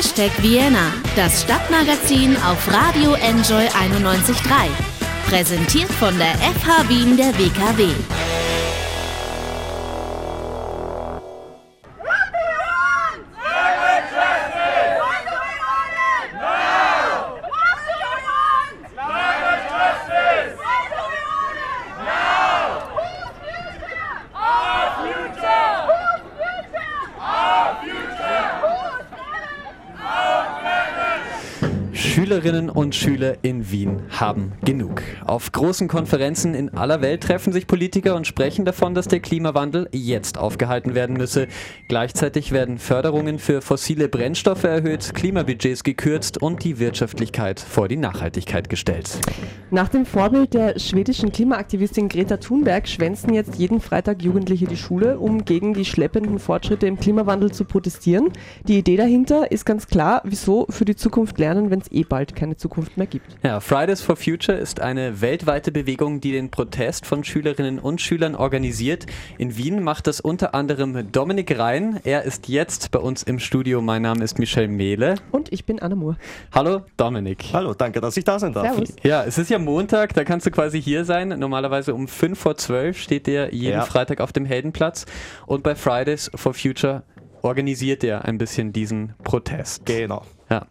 Hashtag Vienna, das Stadtmagazin auf Radio Enjoy 91.3. Präsentiert von der FH Wien der WKW. Schülerinnen und Schüler in Wien haben genug. Auf großen Konferenzen in aller Welt treffen sich Politiker und sprechen davon, dass der Klimawandel jetzt aufgehalten werden müsse. Gleichzeitig werden Förderungen für fossile Brennstoffe erhöht, Klimabudgets gekürzt und die Wirtschaftlichkeit vor die Nachhaltigkeit gestellt. Nach dem Vorbild der schwedischen Klimaaktivistin Greta Thunberg schwänzen jetzt jeden Freitag Jugendliche die Schule, um gegen die schleppenden Fortschritte im Klimawandel zu protestieren. Die Idee dahinter ist ganz klar, wieso für die Zukunft lernen, wenn es eh bald keine Zukunft mehr gibt. Ja, Fridays for Future ist eine weltweite Bewegung, die den Protest von Schülerinnen und Schülern organisiert. In Wien macht das unter anderem Dominik Rhein. Er ist jetzt bei uns im Studio. Mein Name ist Michelle Mehle. Und ich bin Anna Moore. Hallo Dominik. Hallo, danke, dass ich da sein darf. Servus. Ja, es ist ja Montag, da kannst du quasi hier sein. Normalerweise um 5 vor 12 steht der jeden Ja. Freitag auf dem Heldenplatz. Und bei Fridays for Future organisiert er ein bisschen diesen Protest. Genau. Ja.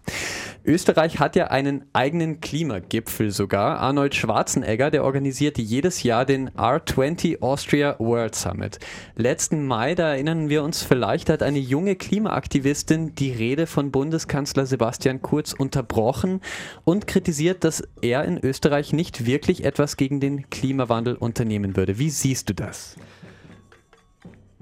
Österreich hat ja einen eigenen Klimagipfel sogar. Arnold Schwarzenegger, der organisiert jedes Jahr den R20 Austria World Summit. Letzten Mai, da erinnern wir uns vielleicht, hat eine junge Klimaaktivistin die Rede von Bundeskanzler Sebastian Kurz unterbrochen und kritisiert, dass er in Österreich nicht wirklich etwas gegen den Klimawandel unternehmen würde. Wie siehst du das?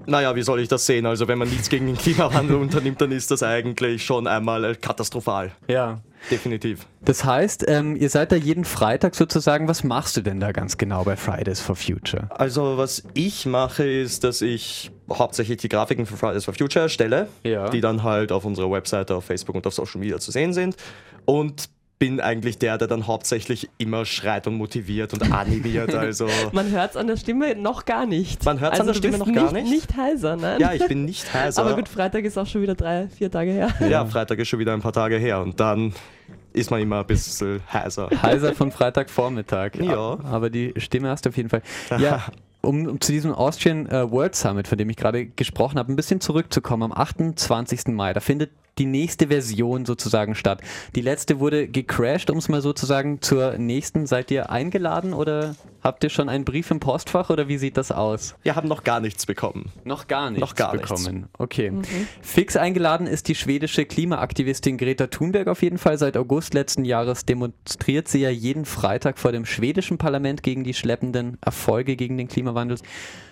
Naja, wie soll ich das sehen? Also, wenn man nichts gegen den Klimawandel unternimmt, dann ist das eigentlich schon einmal katastrophal. Ja. Definitiv. Das heißt, ähm, ihr seid da jeden Freitag sozusagen. Was machst du denn da ganz genau bei Fridays for Future? Also, was ich mache, ist, dass ich hauptsächlich die Grafiken für Fridays for Future erstelle, Ja. die dann halt auf unserer Webseite, auf Facebook und auf Social Media zu sehen sind. Und bin eigentlich der, der dann hauptsächlich immer schreit und motiviert und animiert. Also, Man hört es an der Stimme noch gar nicht. Man hört's an der du Stimme noch gar nicht. nicht? Nicht heiser, nein. ja, ich bin nicht heiser. Aber gut, Freitag ist auch schon wieder drei, vier Tage her. Ja, Freitag ist schon wieder ein paar Tage her und dann ist man immer ein bisschen heiser. Heiser von Freitagvormittag. Ja. Aber die Stimme hast du auf jeden Fall. Ja. Um, um zu diesem Austrian äh, World Summit, von dem ich gerade gesprochen habe, ein bisschen zurückzukommen, am 28. Mai, da findet die nächste Version sozusagen statt. Die letzte wurde gecrashed, um es mal sozusagen zur nächsten. Seid ihr eingeladen oder habt ihr schon einen Brief im Postfach oder wie sieht das aus? Wir haben noch gar nichts bekommen. Noch gar nichts Noch gar nichts. bekommen. Okay. Fix eingeladen ist die schwedische Klimaaktivistin Greta Thunberg auf jeden Fall. Seit August letzten Jahres demonstriert sie ja jeden Freitag vor dem schwedischen Parlament gegen die schleppenden Erfolge gegen den Klimawandel.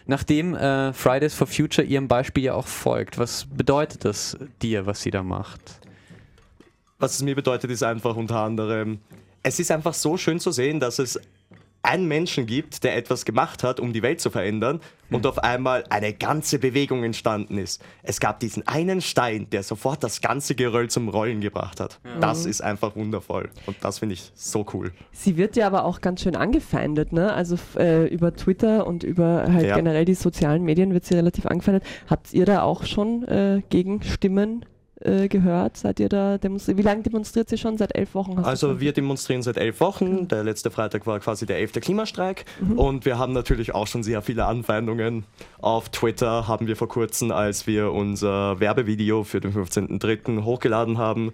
Nachdem äh, Fridays for Future ihrem Beispiel ja auch folgt, was bedeutet das dir, was sie da macht? Was es mir bedeutet, ist einfach unter anderem, es ist einfach so schön zu sehen, dass es einen Menschen gibt, der etwas gemacht hat, um die Welt zu verändern und auf einmal eine ganze Bewegung entstanden ist. Es gab diesen einen Stein, der sofort das ganze Geröll zum Rollen gebracht hat. Das ist einfach wundervoll und das finde ich so cool. Sie wird ja aber auch ganz schön angefeindet, ne? Also äh, über Twitter und über halt Ja. generell die sozialen Medien wird sie relativ angefeindet. Habt ihr da auch schon äh, Gegenstimmen äh, gehört? Seid ihr da demonstriert? Wie lange demonstriert sie schon? Seit elf Wochen? Also wir demonstrieren seit elf Wochen. Der letzte Freitag war quasi der elfte Klimastreik. Und wir haben natürlich auch schon sehr viele Anfeindungen. Auf Twitter haben wir vor kurzem, als wir unser Werbevideo für den 15.03. hochgeladen haben,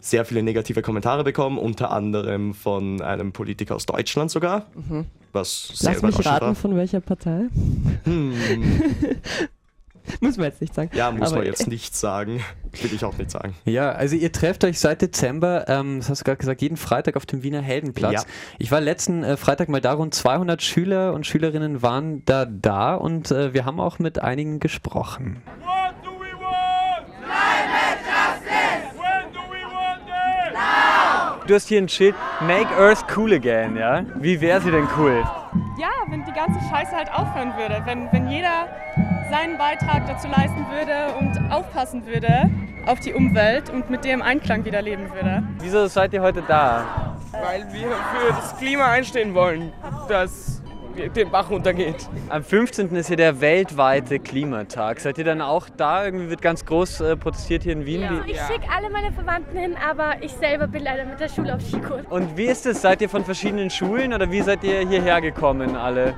sehr viele negative Kommentare bekommen, unter anderem von einem Politiker aus Deutschland sogar. Was sehr Lass mich raten, war. von welcher Partei? Muss man jetzt nicht sagen. Ja, muss Aber, man jetzt nicht sagen. Will ich auch nicht sagen. Ja, also ihr trefft euch seit Dezember, ähm, das hast du gerade gesagt, jeden Freitag auf dem Wiener Heldenplatz. Ja. Ich war letzten äh, Freitag mal da, rund 200 Schüler und Schülerinnen waren da da und äh, wir haben auch mit einigen gesprochen. What do we want? Climate justice! When do we want it? Du hast hier ein Schild Make Earth Cool Again, ja? Wie wäre sie denn cool? ja, wenn die ganze Scheiße halt aufhören würde, wenn, wenn jeder seinen Beitrag dazu leisten würde und aufpassen würde auf die Umwelt und mit dem Einklang wieder leben würde. Wieso seid ihr heute da? weil wir für das Klima einstehen wollen, dass den Bach runtergeht. Am 15. ist hier der weltweite Klimatag. Seid ihr dann auch da? Irgendwie wird ganz groß äh, protestiert hier in Wien. Also Wie- ich schicke alle meine Verwandten hin, aber ich selber bin leider mit der Schule auf Skikurs. Und wie ist es? Seid ihr von verschiedenen Schulen oder wie seid ihr hierher gekommen alle?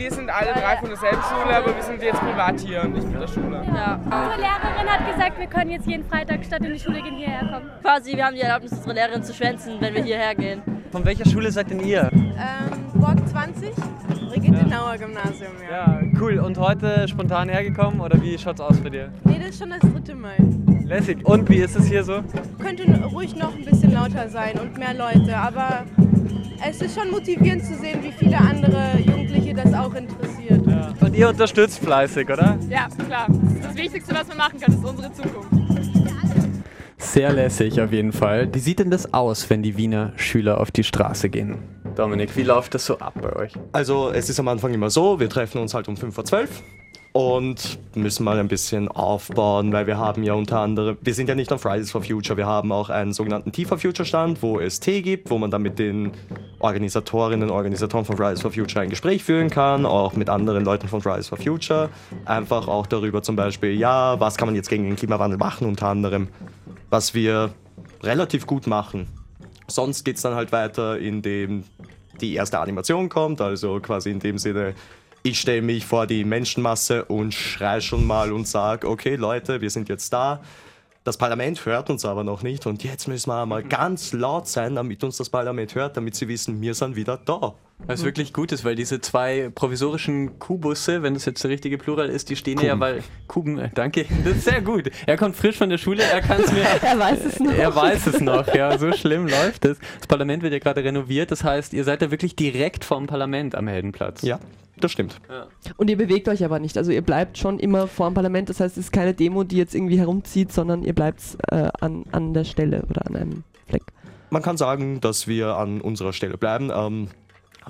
Wir sind alle drei von derselben Schule, aber wir sind jetzt privat hier und nicht mit der Schule. Ja. Unsere Lehrerin hat gesagt, wir können jetzt jeden Freitag statt in die Schule gehen hierher kommen. Quasi, wir haben die Erlaubnis, unsere Lehrerin zu schwänzen, wenn wir hierher gehen. Von welcher Schule seid denn ihr? Ähm, Borg 20, Brigitte-Nauer Gymnasium, ja. Ja, cool. Und heute spontan hergekommen oder wie schaut's aus bei dir? Nee, das ist schon das dritte Mal. Lässig. Und wie ist es hier so? Könnte ruhig noch ein bisschen lauter sein und mehr Leute, aber es ist schon motivierend zu sehen, wie viele andere Jugendliche das auch interessiert. Und ihr unterstützt fleißig, oder? Ja, klar. Das Wichtigste, was wir machen können, ist unsere Zukunft. Sehr lässig auf jeden Fall. Wie sieht denn das aus, wenn die Wiener Schüler auf die Straße gehen? Dominik, wie läuft das so ab bei euch? Also es ist am Anfang immer so, wir treffen uns halt um 5 vor 12 und müssen mal ein bisschen aufbauen, weil wir haben ja unter anderem, wir sind ja nicht auf Fridays for Future, wir haben auch einen sogenannten Tea for Future Stand, wo es Tee gibt, wo man dann mit den Organisatorinnen und Organisatoren von Fridays for Future ein Gespräch führen kann, auch mit anderen Leuten von Fridays for Future, einfach auch darüber zum Beispiel, ja, was kann man jetzt gegen den Klimawandel machen, unter anderem, was wir relativ gut machen. Sonst geht es dann halt weiter, indem die erste Animation kommt, also quasi in dem Sinne, ich stelle mich vor die Menschenmasse und schrei schon mal und sage, okay Leute, wir sind jetzt da. Das Parlament hört uns aber noch nicht und jetzt müssen wir mal ganz laut sein, damit uns das Parlament hört, damit sie wissen, wir sind wieder da. Was wirklich gut ist, weil diese zwei provisorischen Kuhbusse, wenn das jetzt der richtige Plural ist, die stehen ja, weil Kuben, äh, danke, das ist sehr gut. Er kommt frisch von der Schule, er kann es mir. Er weiß es noch. Er weiß es noch, ja, so schlimm läuft es. Das Parlament wird ja gerade renoviert, das heißt, ihr seid ja wirklich direkt vorm Parlament am Heldenplatz. Ja, das stimmt. Und ihr bewegt euch aber nicht. Also ihr bleibt schon immer vor dem Parlament. Das heißt, es ist keine Demo, die jetzt irgendwie herumzieht, sondern ihr bleibt äh, an, an der Stelle oder an einem Fleck. Man kann sagen, dass wir an unserer Stelle bleiben. Ähm,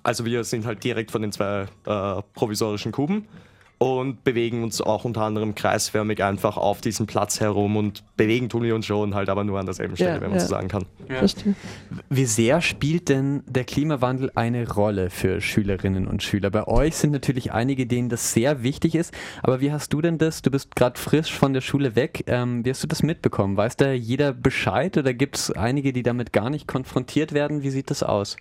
also wir sind halt direkt von den zwei äh, provisorischen Kuben und bewegen uns auch unter anderem kreisförmig einfach auf diesem Platz herum und bewegen tun wir uns schon, halt aber nur an derselben Stelle, Ja, wenn man ja. so sagen kann. Ja. Wie sehr spielt denn der Klimawandel eine Rolle für Schülerinnen und Schüler? Bei euch sind natürlich einige, denen das sehr wichtig ist, aber wie hast du denn das? Du bist gerade frisch von der Schule weg. Ähm, wie hast du das mitbekommen? Weiß da jeder Bescheid oder gibt es einige, die damit gar nicht konfrontiert werden? Wie sieht das aus?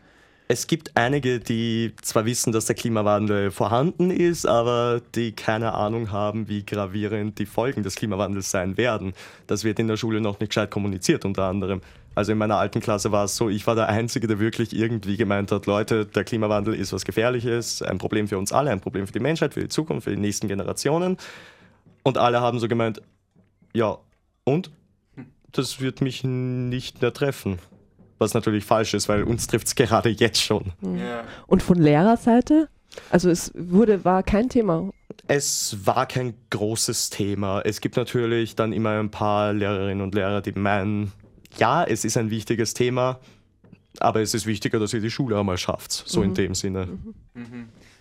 Es gibt einige, die zwar wissen, dass der Klimawandel vorhanden ist, aber die keine Ahnung haben, wie gravierend die Folgen des Klimawandels sein werden. Das wird in der Schule noch nicht gescheit kommuniziert, unter anderem. Also in meiner alten Klasse war es so, ich war der Einzige, der wirklich irgendwie gemeint hat, Leute, der Klimawandel ist was Gefährliches, ein Problem für uns alle, ein Problem für die Menschheit, für die Zukunft, für die nächsten Generationen. Und alle haben so gemeint, ja, und? Das wird mich nicht mehr treffen. Was natürlich falsch ist, weil uns trifft es gerade jetzt schon. Und von Lehrerseite? Also es wurde, war kein Thema. Es war kein großes Thema. Es gibt natürlich dann immer ein paar Lehrerinnen und Lehrer, die meinen, ja, es ist ein wichtiges Thema, aber es ist wichtiger, dass ihr die Schule einmal schafft. So in dem Sinne.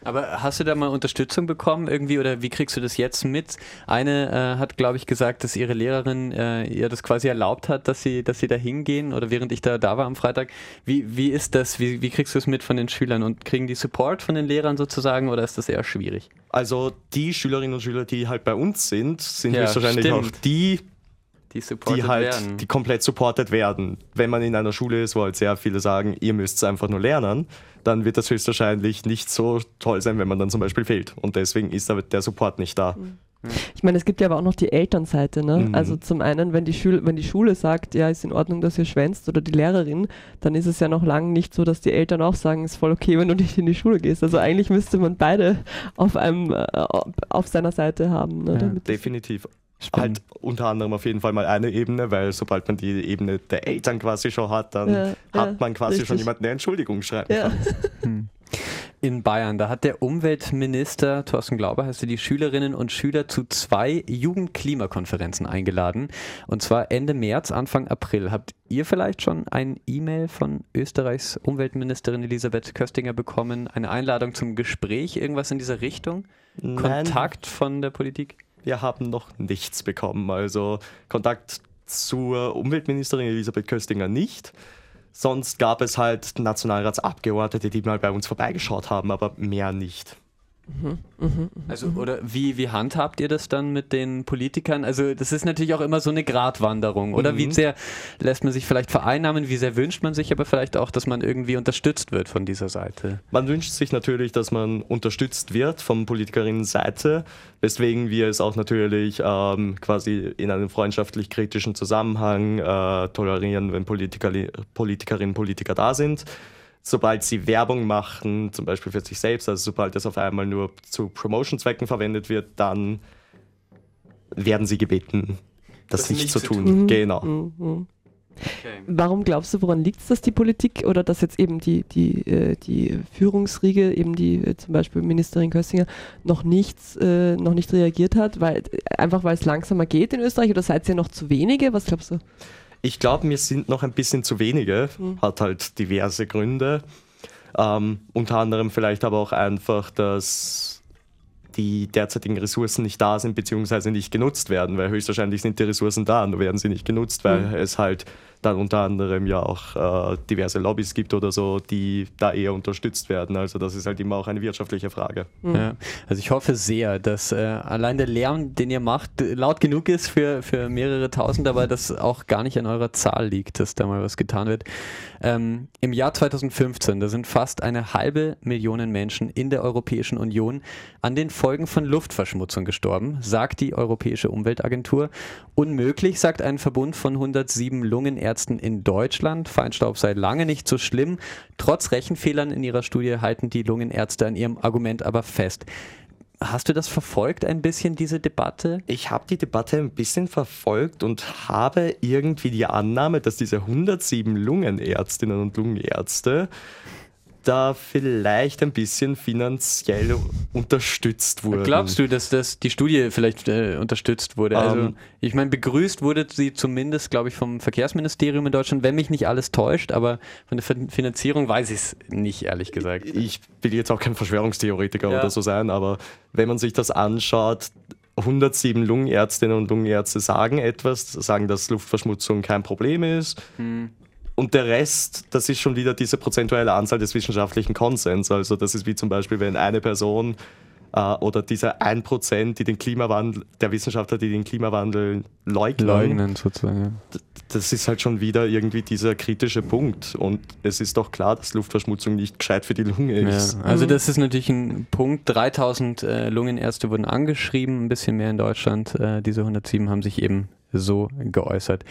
Aber hast du da mal Unterstützung bekommen irgendwie oder wie kriegst du das jetzt mit? Eine äh, hat, glaube ich, gesagt, dass ihre Lehrerin äh, ihr das quasi erlaubt hat, dass sie, dass sie da hingehen oder während ich da, da war am Freitag. Wie, wie ist das? Wie, wie kriegst du es mit von den Schülern und kriegen die Support von den Lehrern sozusagen oder ist das eher schwierig? Also die Schülerinnen und Schüler, die halt bei uns sind, sind Ja, höchstwahrscheinlich stimmt. auch die, Die supported die halt werden. die komplett supported werden. Wenn man in einer Schule ist, wo halt sehr viele sagen, ihr müsst es einfach nur lernen, dann wird das höchstwahrscheinlich nicht so toll sein, wenn man dann zum Beispiel fehlt. Und deswegen ist aber der Support nicht da. Ich meine, es gibt ja aber auch noch die Elternseite. Ne? Mhm. Also zum einen, wenn die, Schule, wenn die Schule sagt, ja, ist in Ordnung, dass ihr schwänzt oder die Lehrerin, dann ist es ja noch lange nicht so, dass die Eltern auch sagen, ist voll okay, wenn du nicht in die Schule gehst. Also eigentlich müsste man beide auf einem äh, auf seiner Seite haben. Ne? Ja, Definitiv. Spannend. Halt unter anderem auf jeden Fall mal eine Ebene, weil sobald man die Ebene der Eltern quasi schon hat, dann Ja, ja, hat man quasi schon richtig. jemanden, der Entschuldigung schreiben ja. kann. In Bayern, da hat der Umweltminister Thorsten Glauber hast du die Schülerinnen und Schüler zu zwei Jugendklimakonferenzen eingeladen. Und zwar Ende März, Anfang April. Habt ihr vielleicht schon ein E-Mail von Österreichs Umweltministerin Elisabeth Köstinger bekommen? Eine Einladung zum Gespräch? Irgendwas in dieser Richtung? Nein. Kontakt von der Politik? Wir haben noch nichts bekommen. Also Kontakt zur Umweltministerin Elisabeth Köstinger nicht, Sonst gab es halt Nationalratsabgeordnete, die mal bei uns vorbeigeschaut haben, aber mehr nicht. Also, oder wie, wie handhabt ihr das dann mit den Politikern? Also, das ist natürlich auch immer so eine Gratwanderung, oder? Mhm. Wie sehr lässt man sich vielleicht vereinnahmen? Wie sehr wünscht man sich aber vielleicht auch, dass man irgendwie unterstützt wird von dieser Seite? Man wünscht sich natürlich, dass man unterstützt wird von Politikerinnenseite, weswegen wir es auch natürlich ähm, quasi in einem freundschaftlich kritischen Zusammenhang äh, tolerieren, wenn Politiker, Politikerinnen und Politiker da sind. Sobald sie Werbung machen, zum Beispiel für sich selbst, also sobald es auf einmal nur zu Promotion-Zwecken verwendet wird, dann werden sie gebeten, das, nicht, zu tun. Mhm. Genau. Mhm. Warum glaubst du, woran liegt es, dass die Politik oder dass jetzt eben die, die, äh, die Führungsriege, eben die äh, zum Beispiel Ministerin Köstinger, noch nichts, äh, noch nicht reagiert hat? Weil, einfach weil es langsamer geht in Österreich oder seid ihr noch zu wenige? Was glaubst du? Ich glaube, wir sind noch ein bisschen zu wenige, Mhm. hat halt diverse Gründe. Ähm, unter anderem vielleicht aber auch einfach, dass die derzeitigen Ressourcen nicht da sind beziehungsweise nicht genutzt werden, weil höchstwahrscheinlich sind die Ressourcen da, nur werden sie nicht genutzt, weil Mhm. es halt dann unter anderem ja auch äh, diverse Lobbys gibt oder so, die da eher unterstützt werden. Also das ist halt immer auch eine wirtschaftliche Frage. Ja. Also ich hoffe sehr, dass äh, allein der Lärm, den ihr macht, laut genug ist für, für mehrere tausend, aber das auch gar nicht an eurer Zahl liegt, dass da mal was getan wird. Ähm, Im Jahr 2015, da sind fast eine halbe Million Menschen in der Europäischen Union an den Folgen von Luftverschmutzung gestorben, sagt die Europäische Umweltagentur. Unmöglich, sagt ein Verbund von 107 Lungenärzten in Deutschland. Feinstaub sei lange nicht so schlimm. Trotz Rechenfehlern in ihrer Studie halten die Lungenärzte an ihrem Argument aber fest. Hast du das verfolgt ein bisschen, diese Debatte? Ich habe die Debatte ein bisschen verfolgt und habe irgendwie die Annahme, dass diese 107 Lungenärztinnen und Lungenärzte da vielleicht ein bisschen finanziell unterstützt wurden. Glaubst du, dass das die Studie vielleicht äh, unterstützt wurde? Also, Ähm. ich meine, begrüßt wurde sie zumindest, glaube ich, vom Verkehrsministerium in Deutschland, wenn mich nicht alles täuscht, aber von der Fin- Finanzierung weiß ich es nicht, ehrlich gesagt. Ich will jetzt auch kein Verschwörungstheoretiker Ja. oder so sein, aber wenn man sich das anschaut, 107 Lungenärztinnen und Lungenärzte sagen etwas, sagen, dass Luftverschmutzung kein Problem ist. Hm. Und der Rest, das ist schon wieder diese prozentuelle Anzahl des wissenschaftlichen Konsens. Also das ist wie zum Beispiel, wenn eine Person äh, oder diese 1%, die den Klimawandel, der Wissenschaftler, die den Klimawandel leugnen, Leugnen sozusagen. ja. das ist halt schon wieder irgendwie dieser kritische Punkt. Und es ist doch klar, dass Luftverschmutzung nicht gescheit für die Lunge ist. Ja, also das ist natürlich ein Punkt. 3000 äh, Lungenärzte wurden angeschrieben, ein bisschen mehr in Deutschland. Äh, diese 107 haben sich eben so geäußert.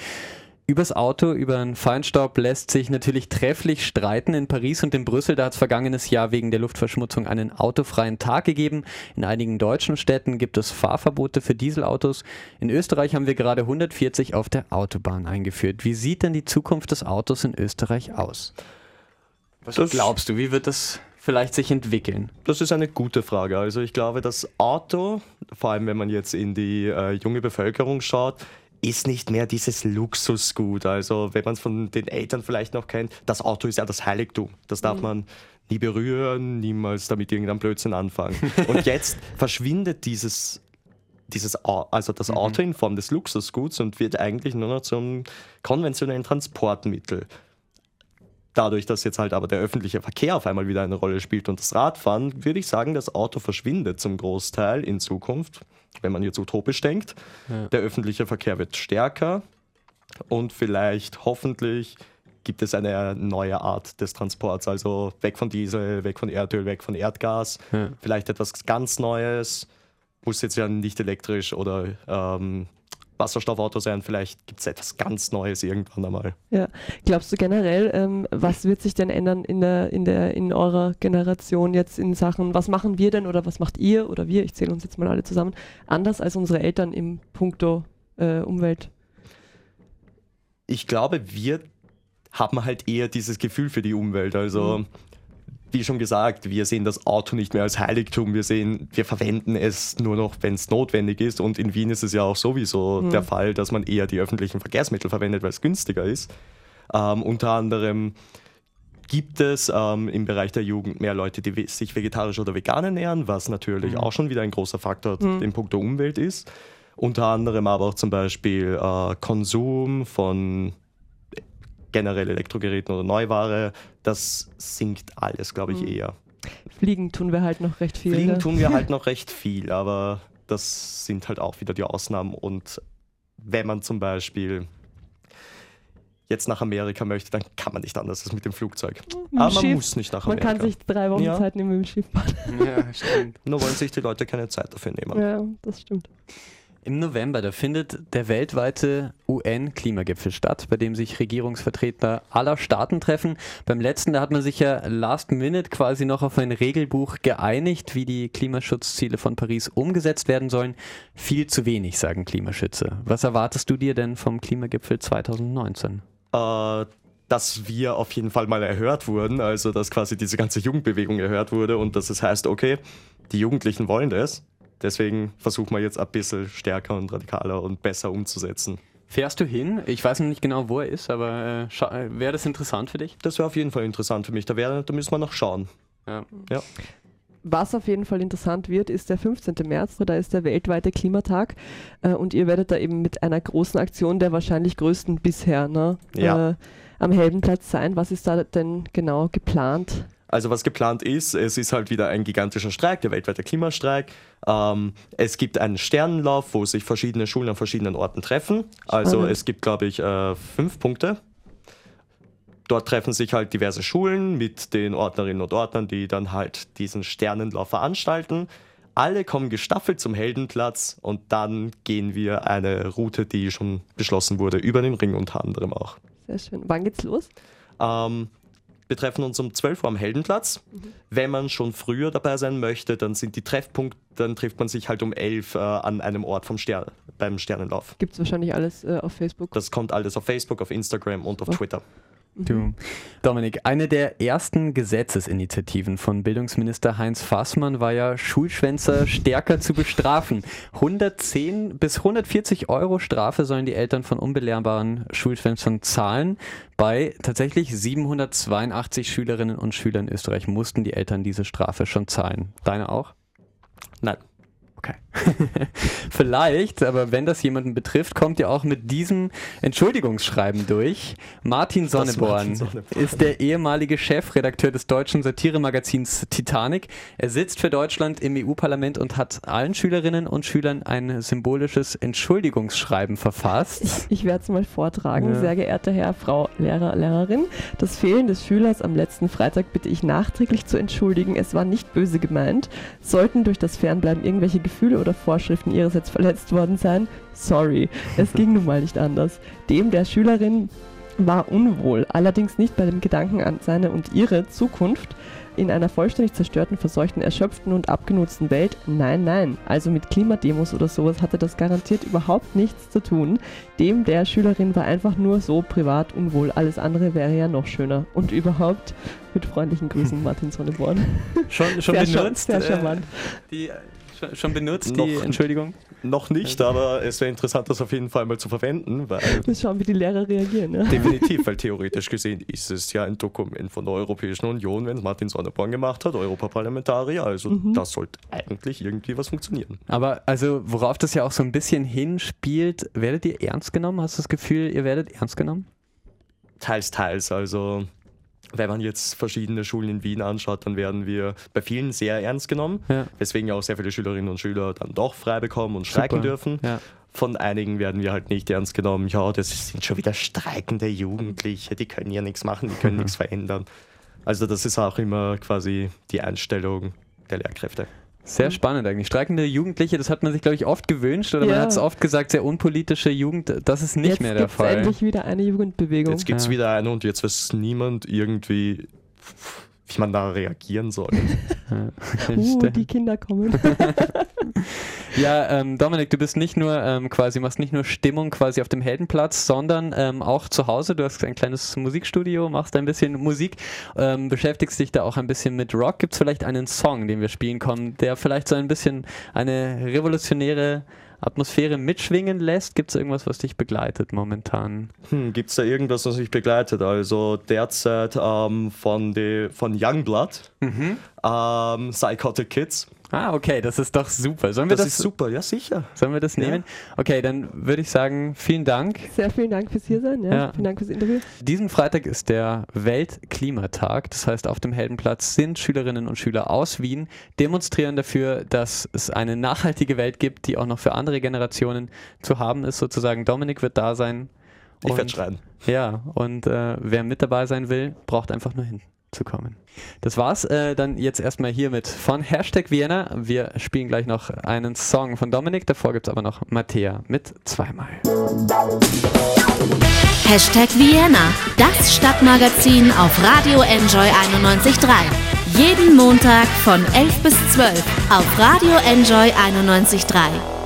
Übers Auto, über den Feinstaub lässt sich natürlich trefflich streiten. In Paris und in Brüssel, da hat es vergangenes Jahr wegen der Luftverschmutzung einen autofreien Tag gegeben. In einigen deutschen Städten gibt es Fahrverbote für Dieselautos. In Österreich haben wir gerade 140 auf der Autobahn eingeführt. Wie sieht denn die Zukunft des Autos in Österreich aus? Was Das- glaubst du, wie wird das vielleicht sich entwickeln? Das ist eine gute Frage. Also ich glaube, das Auto, vor allem wenn man jetzt in die äh, junge Bevölkerung schaut, ist nicht mehr dieses Luxusgut. Also wenn man es von den Eltern vielleicht noch kennt, das Auto ist ja das Heiligtum. Das darf man nie berühren, niemals damit irgendein Blödsinn anfangen. Und jetzt verschwindet dieses dieses, also das Auto in Form des Luxusguts und wird eigentlich nur noch zum konventionellen Transportmittel. Dadurch, dass jetzt halt aber der öffentliche Verkehr auf einmal wieder eine Rolle spielt und das Radfahren, würde ich sagen, das Auto verschwindet zum Großteil in Zukunft, wenn man jetzt utopisch denkt. Ja. Der öffentliche Verkehr wird stärker und vielleicht hoffentlich gibt es eine neue Art des Transports, also weg von Diesel, weg von Erdöl, weg von Erdgas, Ja. vielleicht etwas ganz Neues, muss jetzt ja nicht elektrisch oder ähm, Wasserstoffauto sein, vielleicht gibt es etwas ganz Neues irgendwann einmal. Ja. Glaubst du generell, ähm, was wird sich denn ändern in der, in der, in eurer Generation jetzt in Sachen, was machen wir denn oder was macht ihr oder wir, ich zähle uns jetzt mal alle zusammen, anders als unsere Eltern im Punkto äh, Umwelt? ich glaube, wir haben halt eher dieses Gefühl für die Umwelt. Also, wie schon gesagt, wir sehen das Auto nicht mehr als Heiligtum. Wir sehen, wir verwenden es nur noch, wenn es notwendig ist. Und in Wien ist es ja auch sowieso Mhm. der Fall, dass man eher die öffentlichen Verkehrsmittel verwendet, weil es günstiger ist. Ähm, unter anderem gibt es ähm, im Bereich der Jugend mehr Leute, die sich vegetarisch oder vegan ernähren, was natürlich auch schon wieder ein großer Faktor Mhm. in puncto Umwelt ist. Unter anderem aber auch zum Beispiel äh, Konsum von generell Elektrogeräten oder Neuware, das sinkt alles, glaube ich, Mhm. eher. Fliegen tun wir halt noch recht viel. Fliegen ne? tun wir halt noch recht viel, aber das sind halt auch wieder die Ausnahmen. Und wenn man zum Beispiel jetzt nach Amerika möchte, dann kann man nicht anders als mit dem Flugzeug. Mit aber man Schiff. muss nicht nach Man Amerika. kann sich drei Wochen Ja. Zeit nehmen mit dem Schiff fahren. Ja, stimmt. Nur wollen sich die Leute keine Zeit dafür nehmen. Ja, das stimmt. Im November, da findet der weltweite UN-Klimagipfel statt, bei dem sich Regierungsvertreter aller Staaten treffen. Beim letzten, da hat man sich ja last minute quasi noch auf ein Regelbuch geeinigt, wie die Klimaschutzziele von Paris umgesetzt werden sollen. Viel zu wenig, sagen Klimaschützer. Was erwartest du dir denn vom Klimagipfel 2019? äh, dass wir auf jeden Fall mal erhört wurden, also dass quasi diese ganze Jugendbewegung erhört wurde und dass es heißt, okay, die Jugendlichen wollen das, deswegen versuchen wir jetzt ein bisschen stärker und radikaler und besser umzusetzen. Fährst du hin? Ich weiß noch nicht genau, wo er ist, aber äh, wäre das interessant für dich? Das wäre auf jeden Fall interessant für mich, da, wär, da müssen wir noch schauen. Ja. Ja. Was auf jeden Fall interessant wird, ist der 15. März, da ist der weltweite Klimatag äh, und ihr werdet da eben mit einer großen Aktion, der wahrscheinlich größten bisher, ne, Ja. äh, am Heldenplatz sein. Was ist da denn genau geplant? Also was geplant ist, es ist halt wieder ein gigantischer Streik, der weltweite Klimastreik. Ähm, es gibt einen Sternenlauf, wo sich verschiedene Schulen an verschiedenen Orten treffen. Also Spannend. es gibt, glaube ich, äh, fünf Punkte. Dort treffen sich halt diverse Schulen mit den Ordnerinnen und Ordnern, die dann halt diesen Sternenlauf veranstalten. Alle kommen gestaffelt zum Heldenplatz und dann gehen wir eine Route, die schon beschlossen wurde, über den Ring unter anderem auch. Sehr schön. Wann geht's los? Ähm, wir treffen uns um 12 Uhr am Heldenplatz. Wenn man schon früher dabei sein möchte, dann sind die Treffpunkte, dann trifft man sich halt um 11 äh, an einem Ort vom Stern, beim Sternenlauf. Gibt es wahrscheinlich alles äh, auf Facebook. Das kommt alles auf Facebook, auf Instagram und auf Super. Twitter. Du. Dominik, eine der ersten Gesetzesinitiativen von Bildungsminister Heinz Fassmann war ja, Schulschwänzer stärker zu bestrafen. 110 bis 140 Euro Strafe sollen die Eltern von unbelehrbaren Schulschwänzern zahlen. Bei tatsächlich 782 Schülerinnen und Schülern in Österreich mussten die Eltern diese Strafe schon zahlen. Deine auch? Nein. Okay. Vielleicht, aber wenn das jemanden betrifft, kommt ihr auch mit diesem Entschuldigungsschreiben durch. Martin Sonneborn Martin Sonneborn. ist der ehemalige Chefredakteur des deutschen Satiremagazins Titanic. Er sitzt für Deutschland im EU-Parlament und hat allen Schülerinnen und Schülern ein symbolisches Entschuldigungsschreiben verfasst. Ich werde es mal vortragen. Ja. Sehr geehrter Herr, Frau Lehrer, Lehrerin. Das Fehlen des Schülers am letzten Freitag bitte ich nachträglich zu entschuldigen. Es war nicht böse gemeint. Sollten durch das Fernbleiben irgendwelche Gefühle oder Vorschriften ihrerseits verletzt worden sein, sorry. Es ging nun mal nicht anders. Dem der Schülerin war unwohl, allerdings nicht bei dem Gedanken an seine und ihre Zukunft in einer vollständig zerstörten, verseuchten, erschöpften und abgenutzten Welt. Nein, nein. Also mit Klimademos oder sowas hatte das garantiert überhaupt nichts zu tun. Dem der Schülerin war einfach nur so privat unwohl. Alles andere wäre ja noch schöner. Und überhaupt mit freundlichen Grüßen, Martin Sonneborn. Schon, schon Sehr benutzt? sehr äh, charmant. die, äh, schon, schon benutzt, Noch- die Entschuldigung? Noch nicht, aber es wäre interessant, das auf jeden Fall mal zu verwenden, weil Mal schauen, wie die Lehrer reagieren. Ja? definitiv, weil theoretisch gesehen ist es ja ein Dokument von der Europäischen Union, wenn es Martin Sonneborn gemacht hat, Europaparlamentarier, also Mhm. das sollte eigentlich irgendwie was funktionieren. Aber also, worauf das ja auch so ein bisschen hinspielt, werdet ihr ernst genommen? Hast du das Gefühl, ihr werdet ernst genommen? Teils, teils. Also, wenn man jetzt verschiedene Schulen in Wien anschaut, dann werden wir bei vielen sehr ernst genommen, Ja. weswegen auch sehr viele Schülerinnen und Schüler dann doch frei bekommen und streiken Super. dürfen. Ja. Von einigen werden wir halt nicht ernst genommen. Ja, das sind schon wieder streikende Jugendliche, die können ja nichts machen, die können nichts verändern. Also, das ist auch immer quasi die Einstellung der Lehrkräfte. Sehr spannend eigentlich. Streikende Jugendliche, das hat man sich, glaube ich, oft gewünscht oder man Ja. hat es oft gesagt, sehr unpolitische Jugend, das ist nicht Jetzt mehr der gibt's Fall. endlich wieder eine Jugendbewegung. Jetzt gibt es Ja. wieder eine und jetzt weiß niemand irgendwie, wie man da reagieren soll. Uh, die Kinder kommen. Ja, ähm, Dominik, du bist nicht nur ähm, quasi, machst nicht nur Stimmung quasi auf dem Heldenplatz, sondern ähm, auch zu Hause. Du hast ein kleines Musikstudio, machst ein bisschen Musik, ähm, beschäftigst dich da auch ein bisschen mit Rock. Gibt es vielleicht einen Song, den wir spielen können, der vielleicht so ein bisschen eine revolutionäre Atmosphäre mitschwingen lässt? Gibt es irgendwas, was dich begleitet momentan? Hm, Gibt es da irgendwas, was mich begleitet? Also derzeit ähm, von, die, von Youngblood, ähm, Psychotic Kids. Ah, okay, das ist doch super. Sollen wir Das das, ist super, ja sicher. Sollen wir das Ja. nehmen? Okay, dann würde ich sagen, vielen Dank. Sehr vielen Dank fürs Hiersein. Ja. Ja. Vielen Dank fürs Interview. Diesen Freitag ist der Weltklimatag. Das heißt, auf dem Heldenplatz sind Schülerinnen und Schüler aus Wien, demonstrieren dafür, dass es eine nachhaltige Welt gibt, die auch noch für andere Generationen zu haben ist, sozusagen. Dominik wird da sein. Ich Und- werde schreien. Ja, und äh, wer mit dabei sein will, braucht einfach nur hinzukommen. Das war's äh, dann jetzt erstmal hiermit von Hashtag Vienna. Wir spielen gleich noch einen Song von Dominik, davor gibt's aber noch Mattea mit zweimal. Hashtag Vienna, das Stadtmagazin auf Radio Enjoy 91.3. Jeden Montag von 11 bis 12 auf Radio Enjoy 91.3.